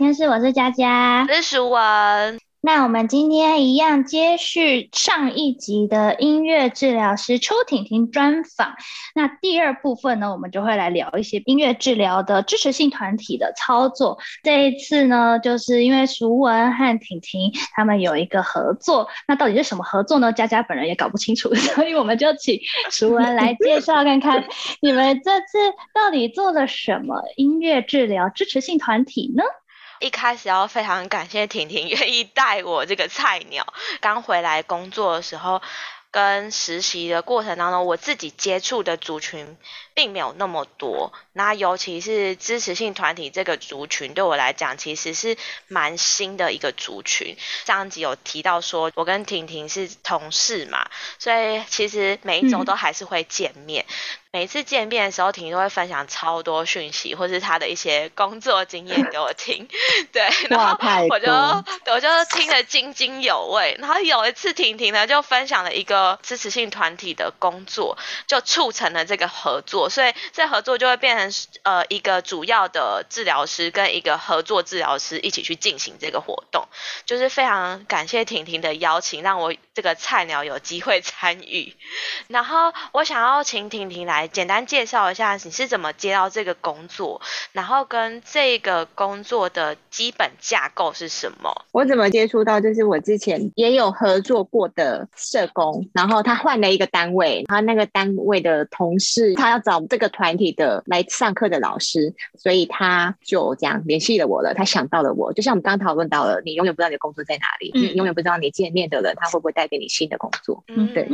天室，我是佳佳，我是淑文。那我们今天一样接续上一集的音乐治疗师邱婷婷专访。那第二部分呢，我们就会来聊一些音乐治疗的支持性团体的操作。这一次呢，就是因为淑文和婷婷他们有一个合作，那到底是什么合作呢？佳佳本人也搞不清楚，所以我们就请淑文来介绍看看，你们这次到底做了什么音乐治疗支持性团体呢？一开始要非常感谢婷婷 愿意带我这个菜鸟刚回来工作的时候，跟实习的过程当中，我自己接触的族群并没有那么多。那尤其是支持性团体这个族群，对我来讲其实是蛮新的一个族群。上集有提到说，我跟婷婷是同事嘛，所以其实每一周都还是会见面。每次见面的时候，婷婷都会分享超多讯息，或是她的一些工作经验给我听。对，然后我就我就听得津津有味。然后有一次，婷婷呢就分享了一个支持性团体的工作，就促成了这个合作。所以这合作就会变成呃一个主要的治疗师跟一个合作治疗师一起去进行这个活动。就是非常感谢婷婷的邀请，让我这个菜鸟有机会参与。然后我想要请婷婷来。简单介绍一下你是怎么接到这个工作，然后跟这个工作的基本架构是什么？我怎么接触到？就是我之前也有合作过的社工，然后他换了一个单位，他那个单位的同事他要找这个团体的来上课的老师，所以他就这样联系了我了。他想到了我，就像我们刚刚讨论到了，你永远不知道你的工作在哪里，你永远不知道你见面的人他会不会带给你新的工作。嗯，对，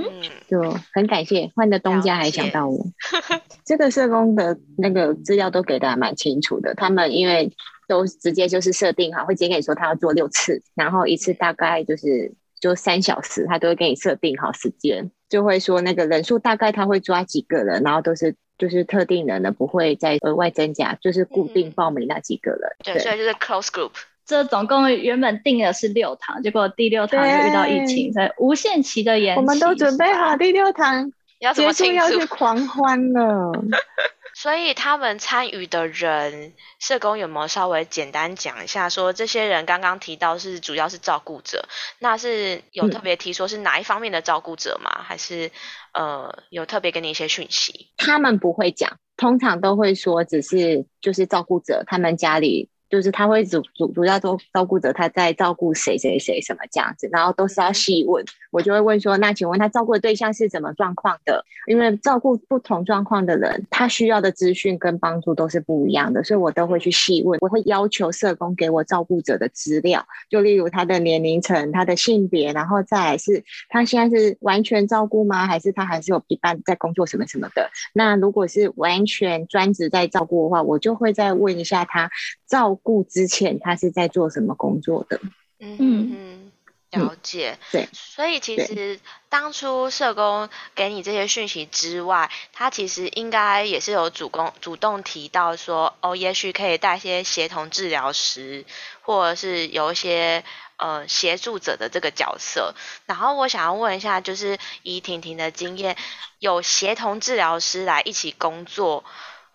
就很感谢换的东家还想到我。这个社工的那个资料都给的还蛮清楚的，他们因为都直接就是设定好，会直接跟你说他要做六次，然后一次大概就是就三小时，他都会给你设定好时间，就会说那个人数大概他会抓几个人，然后都是就是特定人的，不会再额外增加，就是固定报名那几个人。对，所以就是 close group。这总共原本定的是六堂，结果第六堂就遇到疫情，所以无限期的延期。我们都准备好第六堂。要怎？要去狂欢了。所以他们参与的人，社工有没有稍微简单讲一下？说这些人刚刚提到是主要是照顾者，那是有特别提说是哪一方面的照顾者吗？还是呃有特别给你一些讯息？他们不会讲，通常都会说只是就是照顾者，他们家里。就是他会主主主要都照顾着他在照顾谁谁谁什么这样子，然后都是要细问，我就会问说，那请问他照顾的对象是怎么状况的？因为照顾不同状况的人，他需要的资讯跟帮助都是不一样的，所以我都会去细问，我会要求社工给我照顾者的资料，就例如他的年龄层、他的性别，然后再来是他现在是完全照顾吗？还是他还是有一半在工作什么什么的？那如果是完全专职在照顾的话，我就会再问一下他照。顾之前他是在做什么工作的？嗯嗯，了解。对，所以其实当初社工给你这些讯息之外，他其实应该也是有主动主动提到说，哦，也许可以带一些协同治疗师，或者是有一些呃协助者的这个角色。然后我想要问一下，就是以婷婷的经验，有协同治疗师来一起工作。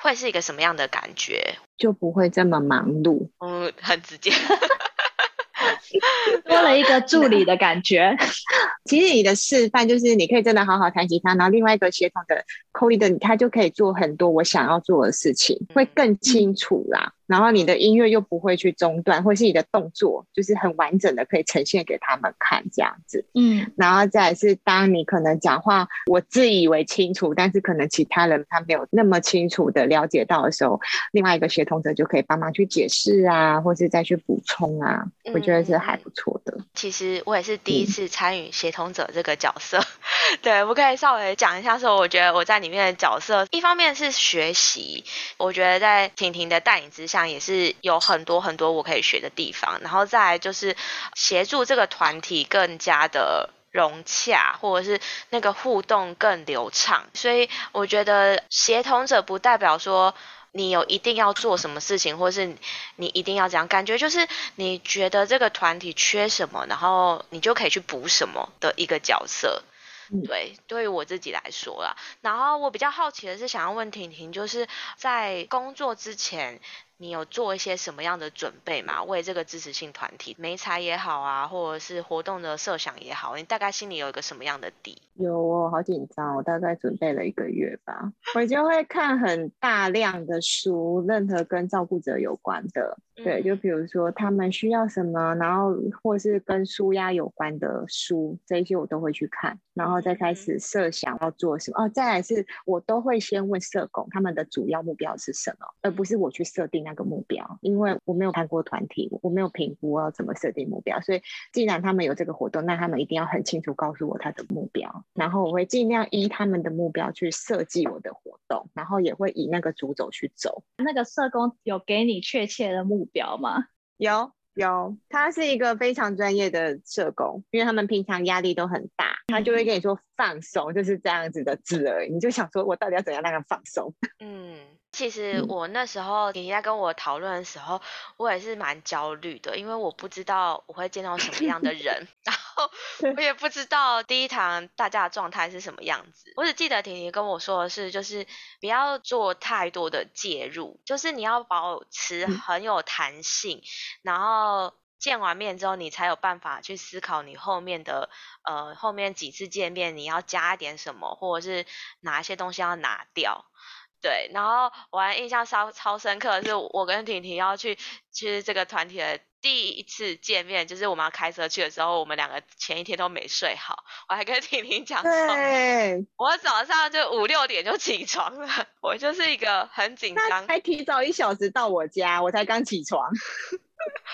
会是一个什么样的感觉？就不会这么忙碌。嗯，很直接，多了一个助理的感觉。其实你的示范就是，你可以真的好好弹吉他，然后另外一个协同的扣一的，他就可以做很多我想要做的事情，会更清楚啦。然后你的音乐又不会去中断，或是你的动作就是很完整的可以呈现给他们看这样子。嗯，然后再是当你可能讲话我自以为清楚，但是可能其他人他没有那么清楚的了解到的时候，另外一个协同者就可以帮忙去解释啊，或是再去补充啊。我觉得是还不错的。其实我也是第一次参与协同者这个角色，对，我可以稍微讲一下说，我觉得我在里面的角色，一方面是学习，我觉得在婷婷的带领之下。也是有很多很多我可以学的地方，然后再来就是协助这个团体更加的融洽，或者是那个互动更流畅。所以我觉得协同者不代表说你有一定要做什么事情，或是你一定要这样，感觉就是你觉得这个团体缺什么，然后你就可以去补什么的一个角色。对，对于我自己来说啦，然后我比较好奇的是，想要问婷婷，就是在工作之前。你有做一些什么样的准备吗？为这个支持性团体，媒材也好啊，或者是活动的设想也好，你大概心里有一个什么样的底？有哦，好紧张，我大概准备了一个月吧。我就会看很大量的书，任何跟照顾者有关的，对，就比如说他们需要什么，然后或是跟舒压有关的书，这一些我都会去看，然后再开始设想要做什么。哦，再来是我都会先问社工他们的主要目标是什么，而不是我去设定那个目标，因为我没有看过团体，我没有评估要怎么设定目标，所以既然他们有这个活动，那他们一定要很清楚告诉我他的目标。然后我会尽量依他们的目标去设计我的活动，然后也会以那个主轴去走。那个社工有给你确切的目标吗？有有，他是一个非常专业的社工，因为他们平常压力都很大，他就会跟你说放松，就是这样子的字而已。你就想说我到底要怎样让他放松？嗯。其实我那时候你在跟我讨论的时候，我也是蛮焦虑的，因为我不知道我会见到什么样的 人，然后我也不知道第一堂大家的状态是什么样子。我只记得婷婷跟我说的是，就是不要做太多的介入，就是你要保持很有弹性，然后见完面之后，你才有办法去思考你后面的呃后面几次见面你要加一点什么，或者是哪一些东西要拿掉。对，然后我还印象超超深刻的是，我跟婷婷要去去这个团体的第一次见面，就是我们要开车去的时候，我们两个前一天都没睡好，我还跟婷婷讲说，我早上就五六点就起床了，我就是一个很紧张，还提早一小时到我家，我才刚起床。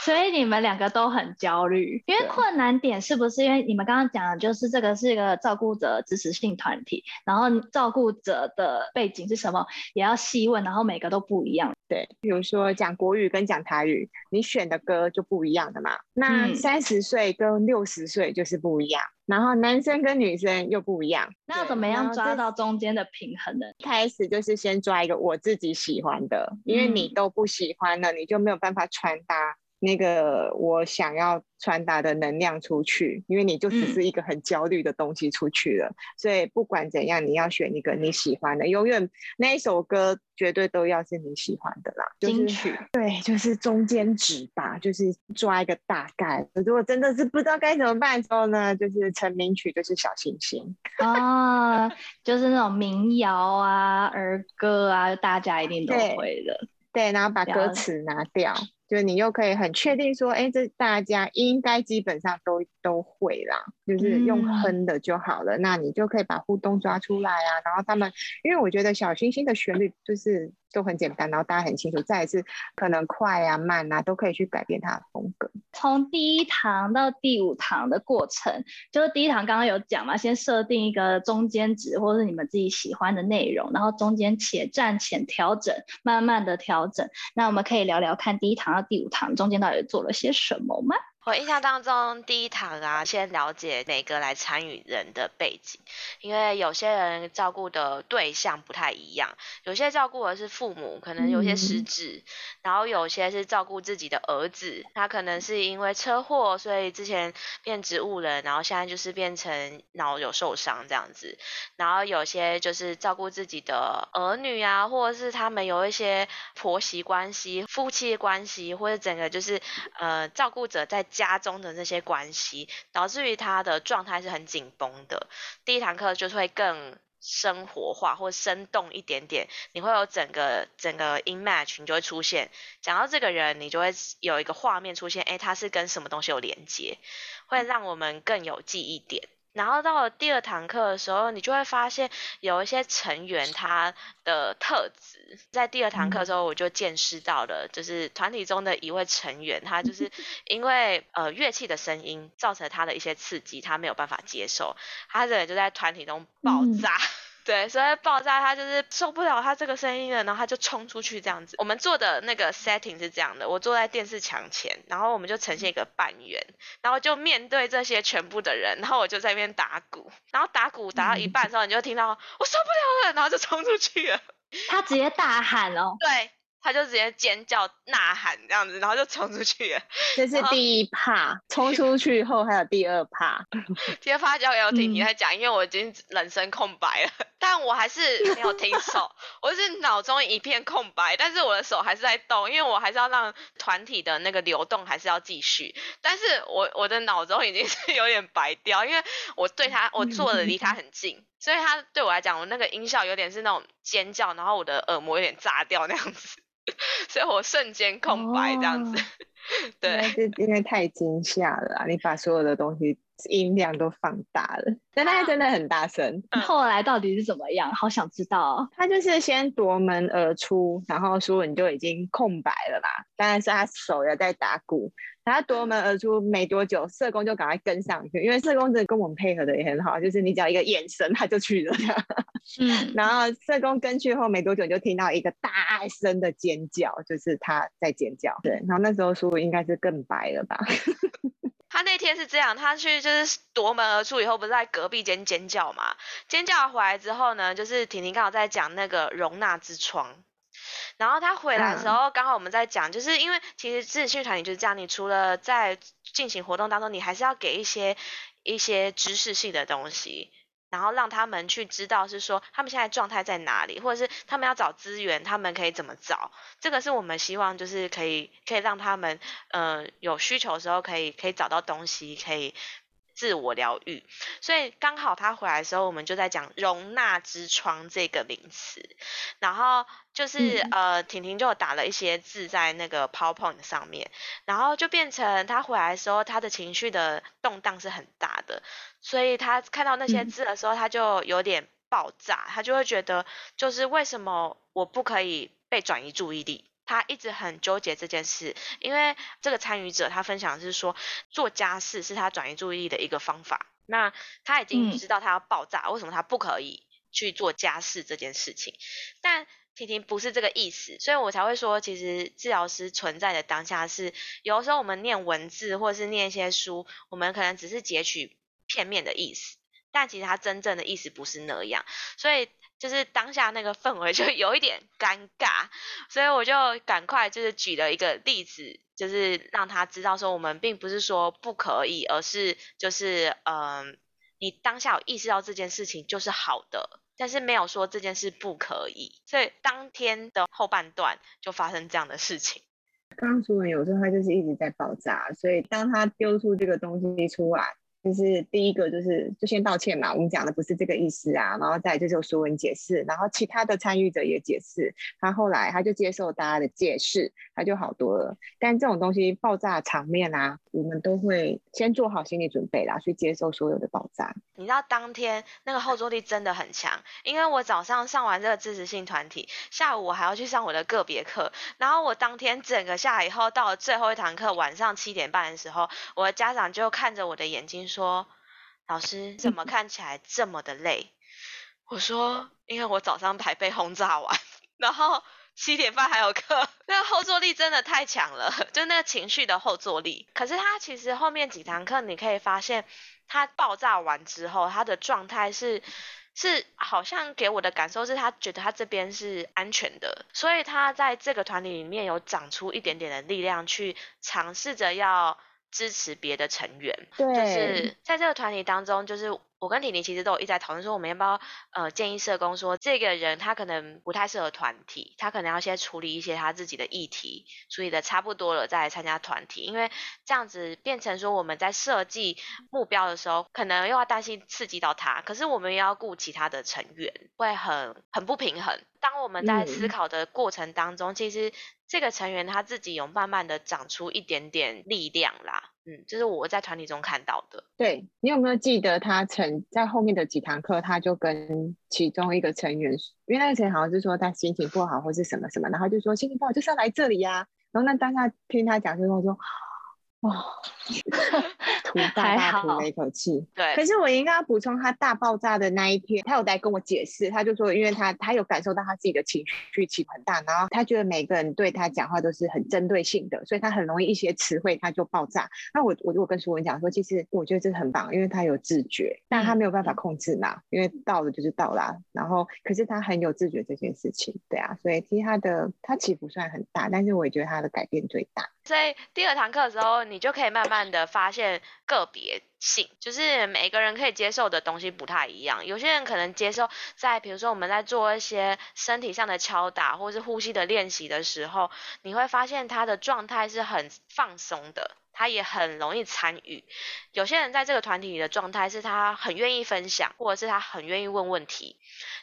所以你们两个都很焦虑，因为困难点是不是因为你们刚刚讲的就是这个是一个照顾者支持性团体，然后照顾者的背景是什么也要细问，然后每个都不一样。对，比如说讲国语跟讲台语，你选的歌就不一样的嘛。那三十岁跟六十岁就是不一样，然后男生跟女生又不一样。那要怎么样抓到中间的平衡呢？开始就是先抓一个我自己喜欢的，因为你都不喜欢了，你就没有办法传达。那个我想要传达的能量出去，因为你就只是一个很焦虑的东西出去了，所以不管怎样，你要选一个你喜欢的，永远那一首歌绝对都要是你喜欢的啦。金曲对，就是中间值吧，就是抓一个大概。如果真的是不知道该怎么办的时候呢，就是成名曲就是小星星 啊，就是那种民谣啊、儿歌啊，大家一定都会的。对，然后把歌词拿掉。就你又可以很确定说，哎，这大家应该基本上都都会啦，就是用哼的就好了。那你就可以把互动抓出来啊。然后他们，因为我觉得小星星的旋律就是都很简单，然后大家很清楚。再一次，可能快啊、慢啊，都可以去改变它的风格。从第一堂到第五堂的过程，就是第一堂刚刚有讲嘛，先设定一个中间值，或是你们自己喜欢的内容，然后中间且战且调整，慢慢的调整。那我们可以聊聊看第一堂到。第五堂中间到底做了些什么吗？我印象当中，第一堂啊，先了解每个来参与人的背景，因为有些人照顾的对象不太一样，有些照顾的是父母，可能有些失智，然后有些是照顾自己的儿子，他可能是因为车祸，所以之前变植物人，然后现在就是变成脑有受伤这样子，然后有些就是照顾自己的儿女啊，或者是他们有一些婆媳关系、夫妻关系，或者整个就是呃照顾者在。家中的那些关系，导致于他的状态是很紧绷的。第一堂课就是会更生活化或生动一点点，你会有整个整个 in match，你就会出现。讲到这个人，你就会有一个画面出现，哎，他是跟什么东西有连接，会让我们更有记忆点。然后到了第二堂课的时候，你就会发现有一些成员他的特质，在第二堂课的时候，我就见识到了，就是团体中的一位成员，他就是因为呃乐器的声音造成他的一些刺激，他没有办法接受，他这人就在团体中爆炸。对，所以爆炸他就是受不了他这个声音了，然后他就冲出去这样子。我们做的那个 setting 是这样的，我坐在电视墙前，然后我们就呈现一个半圆，然后就面对这些全部的人，然后我就在那边打鼓，然后打鼓打到一半的时候，你就听到我受不了了，然后就冲出去了。他直接大喊哦，对。他就直接尖叫呐喊这样子，然后就冲出去了。这是第一怕，冲出去后还有第二趴。第二趴交给婷婷在讲，因为我已经人生空白了，但我还是没有停手，我是脑中一片空白，但是我的手还是在动，因为我还是要让团体的那个流动还是要继续。但是我我的脑中已经是有点白掉，因为我对他我坐的离他很近，所以他对我来讲，我那个音效有点是那种尖叫，然后我的耳膜有点炸掉那样子。所以我瞬间空白这样子，对，是因为太惊吓了，你把所有的东西音量都放大了，但那个真的很大声。后来到底是怎么样？好想知道。他就是先夺门而出，然后说你就已经空白了啦，当然是他手也在打鼓。他夺门而出没多久，社工就赶快跟上去，因为社工真的跟我们配合的也很好，就是你只要一个眼神，他就去了。嗯，然后社工跟去后没多久，就听到一个大声的尖叫，就是他在尖叫。对，然后那时候叔应该是更白了吧？他那天是这样，他去就是夺门而出以后，不是在隔壁间尖叫嘛？尖叫回来之后呢，就是婷婷刚好在讲那个容纳之窗。然后他回来的时候，刚好我们在讲，就是因为其实自训团体就是这样，你除了在进行活动当中，你还是要给一些一些知识性的东西，然后让他们去知道是说他们现在状态在哪里，或者是他们要找资源，他们可以怎么找。这个是我们希望就是可以可以让他们呃有需求的时候可以可以找到东西，可以。自我疗愈，所以刚好他回来的时候，我们就在讲容纳之窗这个名词，然后就是呃，婷婷就打了一些字在那个 PowerPoint 上面，然后就变成他回来的时候，他的情绪的动荡是很大的，所以他看到那些字的时候，他就有点爆炸，他就会觉得就是为什么我不可以被转移注意力。他一直很纠结这件事，因为这个参与者他分享的是说，做家事是他转移注意力的一个方法。那他已经知道他要爆炸，为什么他不可以去做家事这件事情？但婷婷不是这个意思，所以我才会说，其实治疗师存在的当下是，有的时候我们念文字或者是念一些书，我们可能只是截取片面的意思，但其实他真正的意思不是那样，所以。就是当下那个氛围就有一点尴尬，所以我就赶快就是举了一个例子，就是让他知道说我们并不是说不可以，而是就是嗯，你当下有意识到这件事情就是好的，但是没有说这件事不可以，所以当天的后半段就发生这样的事情。刚刚说有时候他就是一直在爆炸，所以当他丢出这个东西出来。就是第一个，就是就先道歉嘛，我们讲的不是这个意思啊，然后再就是说文解释，然后其他的参与者也解释，他后来他就接受大家的解释，他就好多了。但这种东西爆炸场面啊，我们都会先做好心理准备啦，去接受所有的爆炸。你知道当天那个后坐力真的很强，因为我早上上完这个支持性团体，下午我还要去上我的个别课，然后我当天整个下来以后，到了最后一堂课晚上七点半的时候，我的家长就看着我的眼睛说。说老师怎么看起来这么的累？我说因为我早上排被轰炸完，然后七点半还有课，那后坐力真的太强了，就那个情绪的后坐力。可是他其实后面几堂课你可以发现，他爆炸完之后，他的状态是是好像给我的感受是他觉得他这边是安全的，所以他在这个团体里面有长出一点点的力量，去尝试着要。支持别的成员，就是在这个团体当中，就是我跟婷婷其实都有一直在讨论说，我们要不要呃建议社工说，这个人他可能不太适合团体，他可能要先处理一些他自己的议题，处理的差不多了再来参加团体，因为这样子变成说我们在设计目标的时候，可能又要担心刺激到他，可是我们又要顾其他的成员，会很很不平衡。当我们在思考的过程当中，其实。这个成员他自己有慢慢的长出一点点力量啦，嗯，这是我在团体中看到的。对你有没有记得他曾在后面的几堂课，他就跟其中一个成员，因为那个成员好像是说他心情不好或是什么什么，然后就说心情不好就是要来这里呀。然后那当下听他讲之后说，哦，吐 大大吐了一口气。对，可是我应该要补充，他大爆炸的那一天，他有来跟我解释，他就说，因为他他有感受到他自己的情绪起伏很大，然后他觉得每个人对他讲话都是很针对性的，所以他很容易一些词汇他就爆炸。那我我就跟苏文讲说，其实我觉得这很棒，因为他有自觉，但他没有办法控制嘛，因为到了就是到啦。然后可是他很有自觉这件事情，对啊，所以其实他的他起伏虽然很大，但是我也觉得他的改变最大。所以第二堂课的时候，你就可以慢慢的发现个别性，就是每个人可以接受的东西不太一样。有些人可能接受在比如说我们在做一些身体上的敲打或是呼吸的练习的时候，你会发现他的状态是很放松的。他也很容易参与。有些人在这个团体里的状态是他很愿意分享，或者是他很愿意问问题。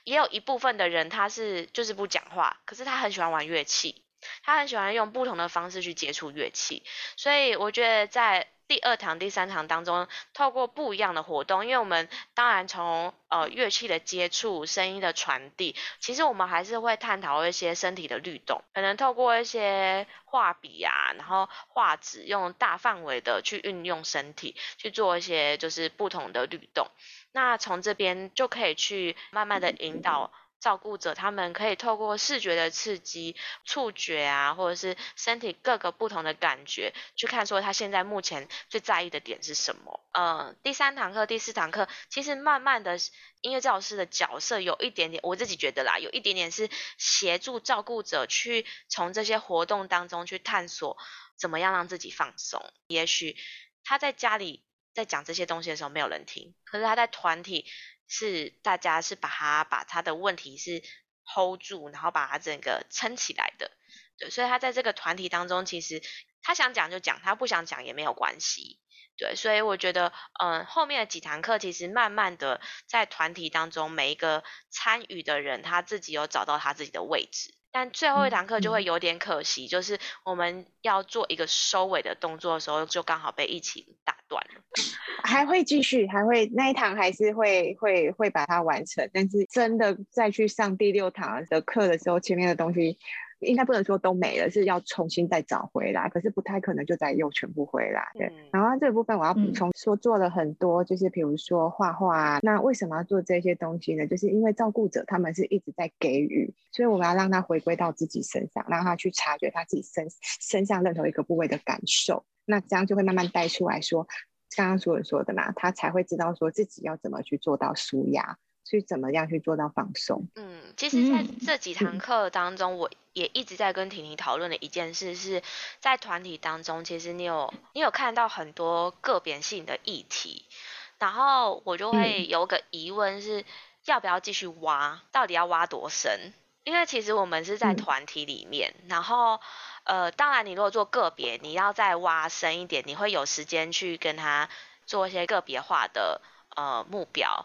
也有一部分的人他是就是不讲话，可是他很喜欢玩乐器。他很喜欢用不同的方式去接触乐器，所以我觉得在第二堂、第三堂当中，透过不一样的活动，因为我们当然从呃乐器的接触、声音的传递，其实我们还是会探讨一些身体的律动，可能透过一些画笔啊，然后画纸，用大范围的去运用身体去做一些就是不同的律动，那从这边就可以去慢慢的引导。照顾者他们可以透过视觉的刺激、触觉啊，或者是身体各个不同的感觉，去看说他现在目前最在意的点是什么。呃，第三堂课、第四堂课，其实慢慢的音乐教师的角色有一点点，我自己觉得啦，有一点点是协助照顾者去从这些活动当中去探索怎么样让自己放松。也许他在家里在讲这些东西的时候没有人听，可是他在团体。是大家是把他把他的问题是 hold 住，然后把他整个撑起来的，对，所以他在这个团体当中，其实他想讲就讲，他不想讲也没有关系，对，所以我觉得，嗯，后面的几堂课其实慢慢的在团体当中，每一个参与的人他自己有找到他自己的位置。但最后一堂课就会有点可惜，就是我们要做一个收尾的动作的时候，就刚好被疫情打断了。还会继续，还会那一堂还是会会会把它完成，但是真的再去上第六堂的课的时候，前面的东西。应该不能说都没了，是要重新再找回来，可是不太可能就再又全部回来。对，然后这个部分我要补充说，做了很多，就是比如说画画。那为什么要做这些东西呢？就是因为照顾者他们是一直在给予，所以我们要让他回归到自己身上，让他去察觉他自己身身上任何一个部位的感受。那这样就会慢慢带出来说，刚刚所说的嘛，他才会知道说自己要怎么去做到舒压。去怎么样去做到放松？嗯，其实在这几堂课当中，我也一直在跟婷婷讨论的一件事是，在团体当中，其实你有你有看到很多个别性的议题，然后我就会有个疑问是，要不要继续挖？到底要挖多深？因为其实我们是在团体里面，然后呃，当然你如果做个别，你要再挖深一点，你会有时间去跟他做一些个别化的呃目标。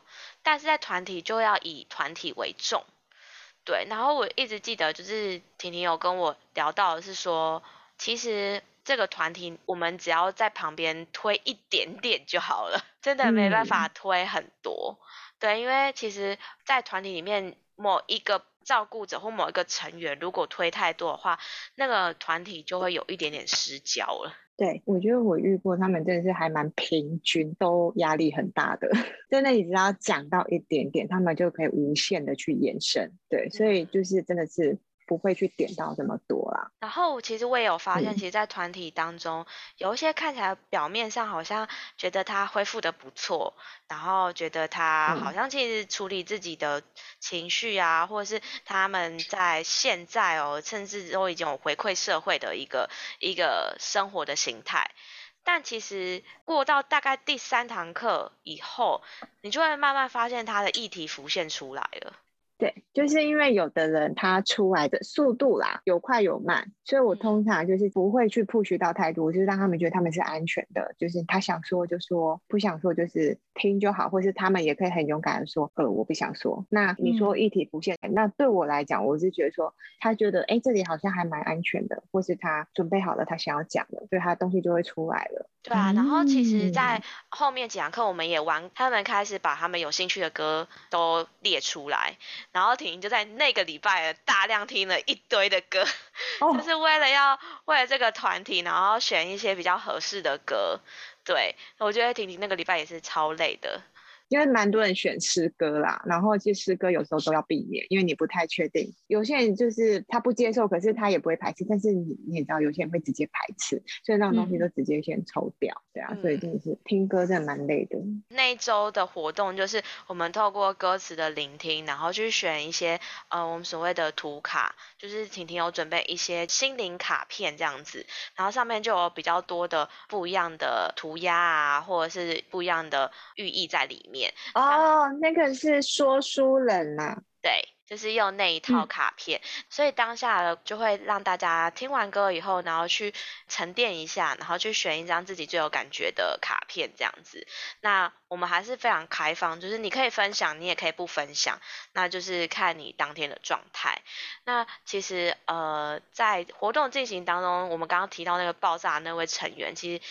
但是在团体就要以团体为重，对。然后我一直记得，就是婷婷有跟我聊到的是说，其实这个团体我们只要在旁边推一点点就好了，真的没办法推很多。对，因为其实，在团体里面某一个照顾者或某一个成员如果推太多的话，那个团体就会有一点点失焦了。对，我觉得我遇过他们真的是还蛮平均，都压力很大的。真的，你只要讲到一点点，他们就可以无限的去延伸。对，所以就是真的是。不会去点到这么多啦。然后其实我也有发现，其实，在团体当中，有一些看起来表面上好像觉得他恢复的不错，然后觉得他好像其实处理自己的情绪啊，或者是他们在现在哦，甚至都已经有回馈社会的一个一个生活的形态。但其实过到大概第三堂课以后，你就会慢慢发现他的议题浮现出来了。对，就是因为有的人他出来的速度啦，有快有慢，所以我通常就是不会去 push 到太多，就是让他们觉得他们是安全的，就是他想说就说，不想说就是听就好，或是他们也可以很勇敢的说，呃，我不想说。那你说一体浮现，那对我来讲，我是觉得说，他觉得哎，这里好像还蛮安全的，或是他准备好了，他想要讲的，所以他的东西就会出来了。对啊，然后其实，在后面几堂课，我们也玩，他们开始把他们有兴趣的歌都列出来，然后婷婷就在那个礼拜大量听了一堆的歌，就是为了要为了这个团体，然后选一些比较合适的歌。对，我觉得婷婷那个礼拜也是超累的。因为蛮多人选诗歌啦，然后其实诗歌有时候都要避免，因为你不太确定。有些人就是他不接受，可是他也不会排斥。但是你你也知道，有些人会直接排斥，所以那种东西都直接先抽掉，对啊。所以真的是听歌真的蛮累的。那一周的活动就是我们透过歌词的聆听，然后去选一些呃我们所谓的图卡，就是婷婷有准备一些心灵卡片这样子，然后上面就有比较多的不一样的涂鸦啊，或者是不一样的寓意在里面。哦，那个是说书人呐，对，就是用那一套卡片，所以当下就会让大家听完歌以后，然后去沉淀一下，然后去选一张自己最有感觉的卡片这样子。那我们还是非常开放，就是你可以分享，你也可以不分享，那就是看你当天的状态。那其实呃，在活动进行当中，我们刚刚提到那个爆炸那位成员，其实。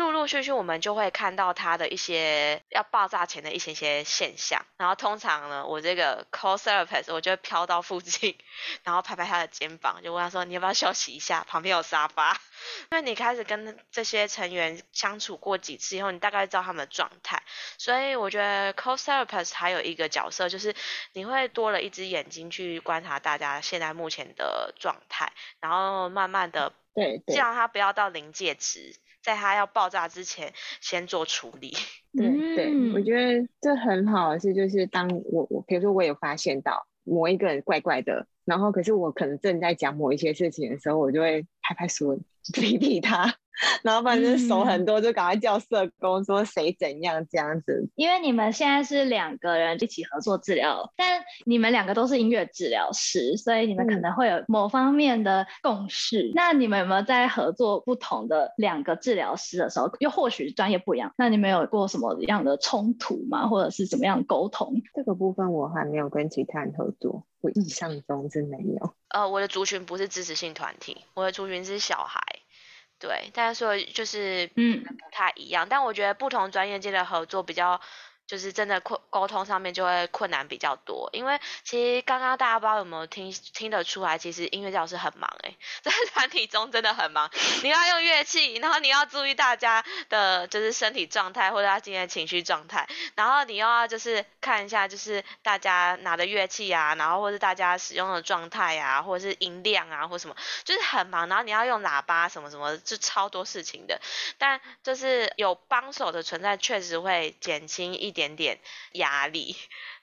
陆陆续续，我们就会看到他的一些要爆炸前的一些些现象。然后通常呢，我这个 call therapist 我就会飘到附近，然后拍拍他的肩膀，就问他说：“你要不要休息一下？旁边有沙发。”因为你开始跟这些成员相处过几次以后，你大概知道他们的状态。所以我觉得 call therapist 还有一个角色，就是你会多了一只眼睛去观察大家现在目前的状态，然后慢慢的，对，这样他不要到临界值。在它要爆炸之前，先做处理。对对，我觉得这很好的是，就是当我我比如说我有发现到某一个人怪怪的，然后可是我可能正在讲某一些事情的时候，我就会拍拍手，批批他。然后反正手很多，就赶快叫社工说谁怎样这样子。因为你们现在是两个人一起合作治疗，但你们两个都是音乐治疗师，所以你们可能会有某方面的共识。那你们有没有在合作不同的两个治疗师的时候，又或许专业不一样，那你们有过什么样的冲突吗？或者是怎么样沟通？这个部分我还没有跟其他人合作，我印象中是没有。呃，我的族群不是支持性团体，我的族群是小孩。对，但是说就是嗯不太一样，但我觉得不同专业间的合作比较。就是真的困沟通上面就会困难比较多，因为其实刚刚大家不知道有没有听听得出来，其实音乐教师很忙诶，在团体中真的很忙。你要用乐器，然后你要注意大家的就是身体状态或者他今天的情绪状态，然后你又要就是看一下就是大家拿的乐器啊，然后或是大家使用的状态啊，或者是音量啊或什么，就是很忙。然后你要用喇叭什么什么，就超多事情的。但就是有帮手的存在，确实会减轻一点。点点压力，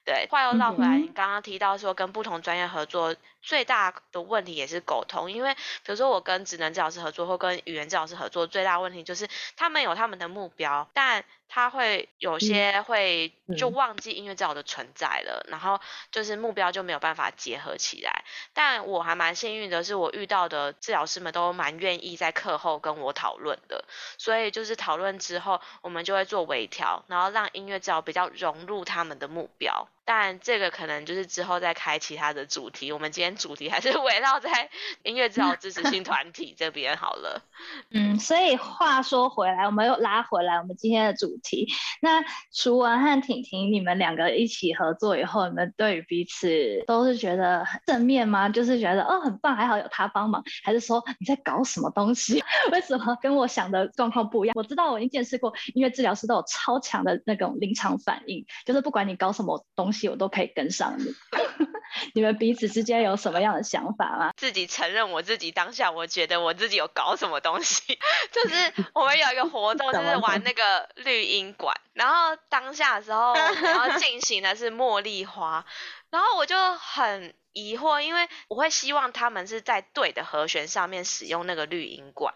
对。话又绕回来，你刚刚提到说跟不同专业合作。最大的问题也是沟通，因为比如说我跟职能治疗师合作或跟语言治疗师合作，最大问题就是他们有他们的目标，但他会有些会就忘记音乐治疗的存在了，然后就是目标就没有办法结合起来。但我还蛮幸运的是，我遇到的治疗师们都蛮愿意在课后跟我讨论的，所以就是讨论之后，我们就会做微调，然后让音乐治疗比较融入他们的目标。但这个可能就是之后再开其他的主题，我们今天主题还是 围绕在音乐治疗支持性团体这边好了。嗯，所以话说回来，我们又拉回来我们今天的主题。那楚文和婷婷，你们两个一起合作以后，你们对于彼此都是觉得正面吗？就是觉得哦很棒，还好有他帮忙，还是说你在搞什么东西？为什么跟我想的状况不一样？我知道我已经见识过音乐治疗师都有超强的那种临场反应，就是不管你搞什么东西。我都可以跟上你，你们彼此之间有什么样的想法吗？自己承认我自己当下，我觉得我自己有搞什么东西，就是我们有一个活动，就是玩那个绿音馆，然后当下的时候，然后进行的是茉莉花，然后我就很疑惑，因为我会希望他们是在对的和弦上面使用那个绿音管，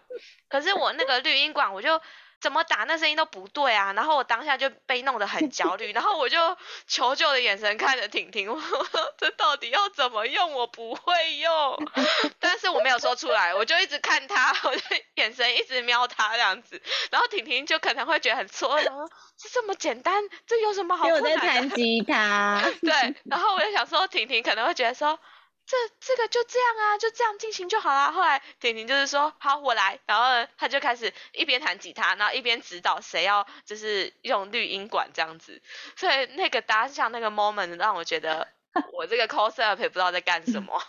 可是我那个绿音管我就。怎么打那声音都不对啊！然后我当下就被弄得很焦虑，然后我就求救的眼神看着婷婷，我说这到底要怎么用？我不会用，但是我没有说出来，我就一直看他，我就眼神一直瞄他这样子，然后婷婷就可能会觉得很错愕，是这么简单，这有什么好？我在弹吉他。对，然后我就想说，婷婷可能会觉得说。这这个就这样啊，就这样进行就好啦。后来婷婷就是说，好，我来，然后他就开始一边弹吉他，然后一边指导谁要就是用绿音管这样子。所以那个当下那个 moment 让我觉得，我这个 coser 也不知道在干什么。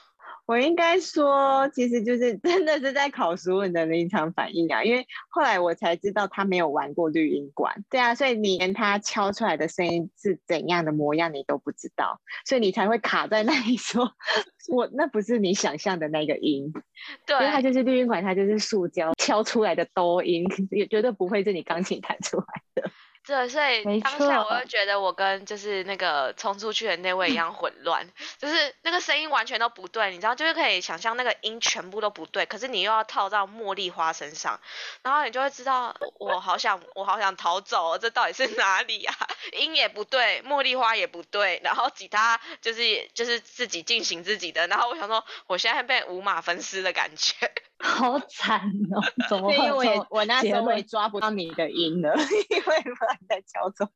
我应该说，其实就是真的是在考熟人的临场反应啊，因为后来我才知道他没有玩过绿音管，对啊，所以你连他敲出来的声音是怎样的模样你都不知道，所以你才会卡在那里说，我那不是你想象的那个音，对，因为它就是绿音管，它就是塑胶敲出来的哆音，也绝对不会是你钢琴弹出来的。对，所以没当下我就觉得我跟就是那个冲出去的那位一样混乱，就是那个声音完全都不对，你知道，就是可以想象那个音全部都不对，可是你又要套到茉莉花身上，然后你就会知道，我好想我好想逃走，这到底是哪里啊？音也不对，茉莉花也不对，然后吉他就是就是自己进行自己的，然后我想说，我现在被五马分尸的感觉。好惨哦！怎么会，因为我那时候我也？抓不到你的音了，因为不然在敲钟。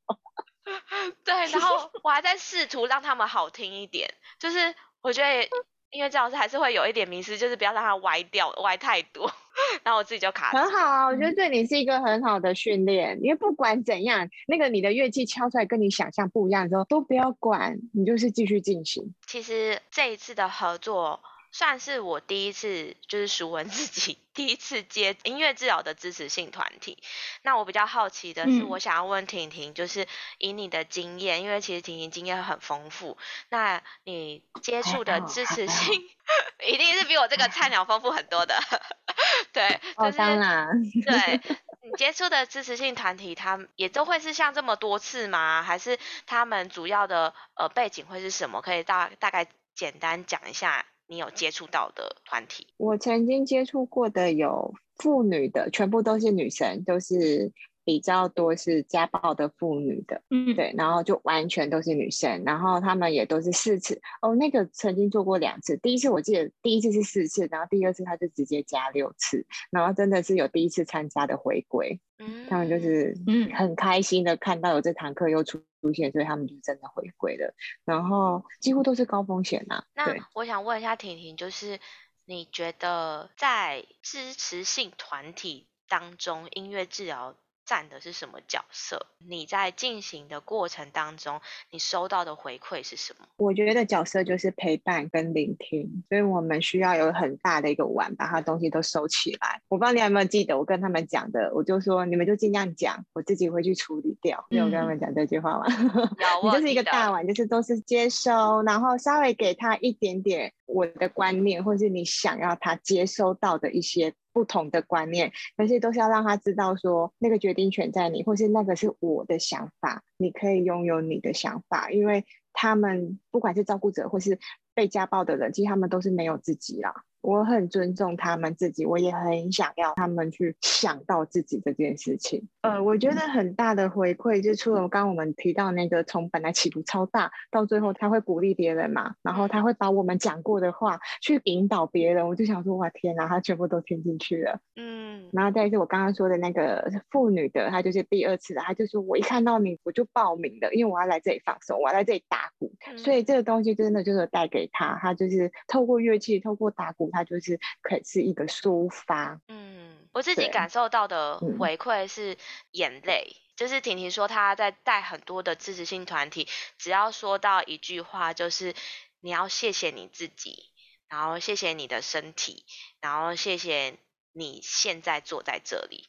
对，然后我还在试图让他们好听一点，就是我觉得音乐治疗师还是会有一点迷失，就是不要让它歪掉，歪太多，然后我自己就卡住。很好啊，我觉得对你是一个很好的训练，因为不管怎样，那个你的乐器敲出来跟你想象不一样的时候，都不要管，你就是继续进行。其实这一次的合作算是我第一次，就是熟文自己 第一次接音乐治疗的支持性团体。那我比较好奇的是，嗯我想要问婷婷，就是以你的经验，因为其实婷婷经验很丰富，那你接触的支持性 一定是比我这个菜鸟丰富很多的。对，就哦，是当然，对你接触的支持性团体，他们也都会是像这么多次吗？还是他们主要的呃背景会是什么？可以大大概简单讲一下你有接触到的团体。我曾经接触过的有妇女的，全部都是女生，都是比较多是家暴的妇女的。嗯，对，然后就完全都是女生，然后她们也都是四次哦。那个曾经做过两次，第一次我记得第一次是四次，然后第二次他就直接加六次，然后真的是有第一次参加的回归，嗯，他们就是嗯很开心的看到有这堂课又出出现，所以他们就真的回归了。然后几乎都是高风险呐、那，我想问一下婷婷，就是你觉得在支持性团体当中，音乐治疗占的是什么角色？你在进行的过程当中，你收到的回馈是什么？我觉得角色就是陪伴跟聆听，所以我们需要有很大的一个碗，把它东西都收起来。我不知道你有没有记得我跟他们讲的，我就说你们就尽量讲，我自己会去处理掉。你有跟他们讲这句话吗？你就是一个大碗，就是都是接收，然后稍微给他一点点我的观念，或是你想要他接收到的一些不同的观念，可是都是要让他知道说，那个决定权在你，或是那个是我的想法，你可以拥有你的想法，因为他们不管是照顾者或是被家暴的人，其实他们都是没有自己啦。我很尊重他们自己，我也很想要他们去想到自己这件事情。呃，我觉得很大的回馈，就除了刚刚我们提到那个从本来起伏超大，到最后他会鼓励别人嘛，然后他会把我们讲过的话去引导别人，我就想说，哇天哪，他全部都听进去了。嗯然后再是我刚刚说的那个妇女的，她就是第二次的，她就说我一看到你我就报名了，因为我要来这里放松，我要来这里打鼓，嗯所以这个东西真的就是带给她，她就是透过乐器，透过打鼓，她就是可以是一个抒发。嗯，我自己感受到的嗯回馈是眼泪。就是婷婷说她在带很多的支持性团体，只要说到一句话，就是你要谢谢你自己，然后谢谢你的身体，然后谢谢你现在坐在这里，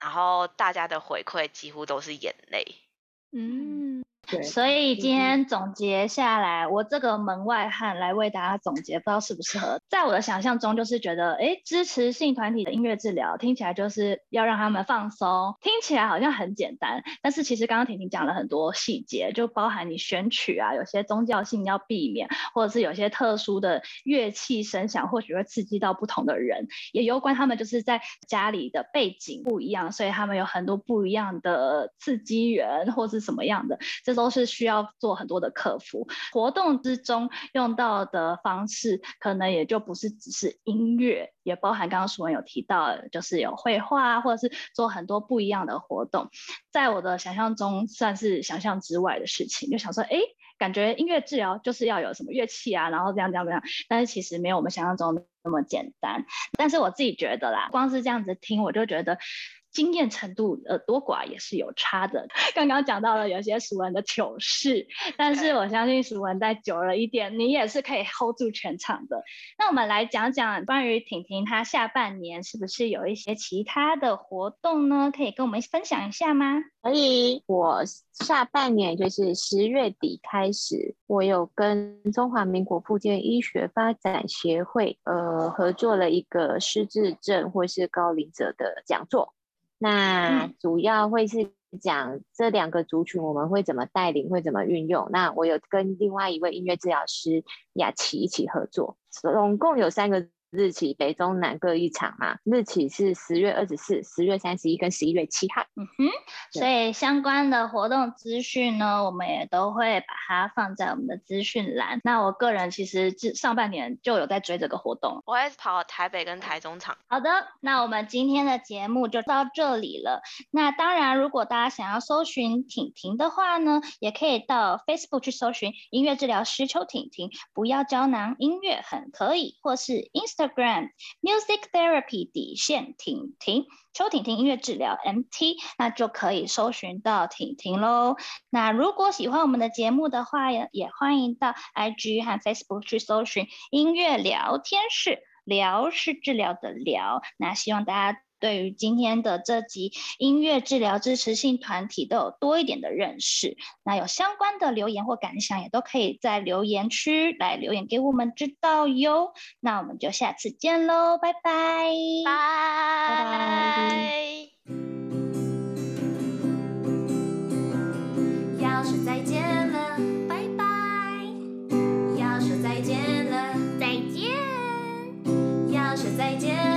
然后大家的回馈几乎都是眼泪。嗯，对，所以今天总结下来，我这个门外汉来为大家总结，不知道适不适合。在我的想象中，就是觉得，哎，支持性团体的音乐治疗听起来就是要让他们放松，听起来好像很简单，但是其实刚刚婷婷讲了很多细节，就包含你选曲啊，有些宗教性要避免，或者是有些特殊的乐器声响，或许会刺激到不同的人，也有关他们就是在家里的背景不一样，所以他们有很多不一样的刺激源或是什么样的，这都是需要做很多的克服。活动之中用到的方式，可能也就就不是只是音乐，也包含刚刚淑文有提到，就是有绘画啊，或者是做很多不一样的活动。在我的想象中，算是想象之外的事情，就想说，哎。感觉音乐治疗就是要有什么乐器啊，然后这样这样这样，但是其实没有我们想象中那么简单。但是我自己觉得啦，光是这样子听，我就觉得经验程度呃多寡也是有差的。刚刚讲到了有些熟人的糗事，但是我相信熟人在久了一点，你也是可以 hold 住全场的。那我们来讲讲关于婷婷她下半年是不是有一些其他的活动呢？可以跟我们分享一下吗？可以，我下半年就是十月底开始，我有跟中华民国附件医学发展协会呃合作了一个失智症或是高龄者的讲座，那主要会是讲这两个族群我们会怎么带领，会怎么运用。那我有跟另外一位音乐治疗师雅琪一起合作，总共有三个。日期北中南各一场嘛，日期是十月二十四、十月三十一跟十一月七号。嗯哼，所以相关的活动资讯呢，我们也都会把它放在我们的资讯栏。那我个人其实上半年就有在追这个活动，我会跑台北跟台中场。好的，那我们今天的节目就到这里了。那当然，如果大家想要搜寻婷婷的话呢，也可以到 Facebook 去搜寻音乐治疗师邱婷婷，不要胶囊音乐很可以，或是 Ins。Instagram Music Therapy 底线婷婷邱婷婷音乐治疗 MT，那就可以搜寻到婷婷喽。那如果喜欢我们的节目的话，也也欢迎到 IG 和 Facebook 去搜寻音乐聊天室，聊是治疗的聊。那希望大家。对于今天的这集音乐治疗支持性团体都有多一点的认识那有相关的留言或感想也都可以在留言区来留言给我们知道哟。那我们就下次见喽拜拜。拜拜。要说再见了拜拜。要说再见了再见。要说再见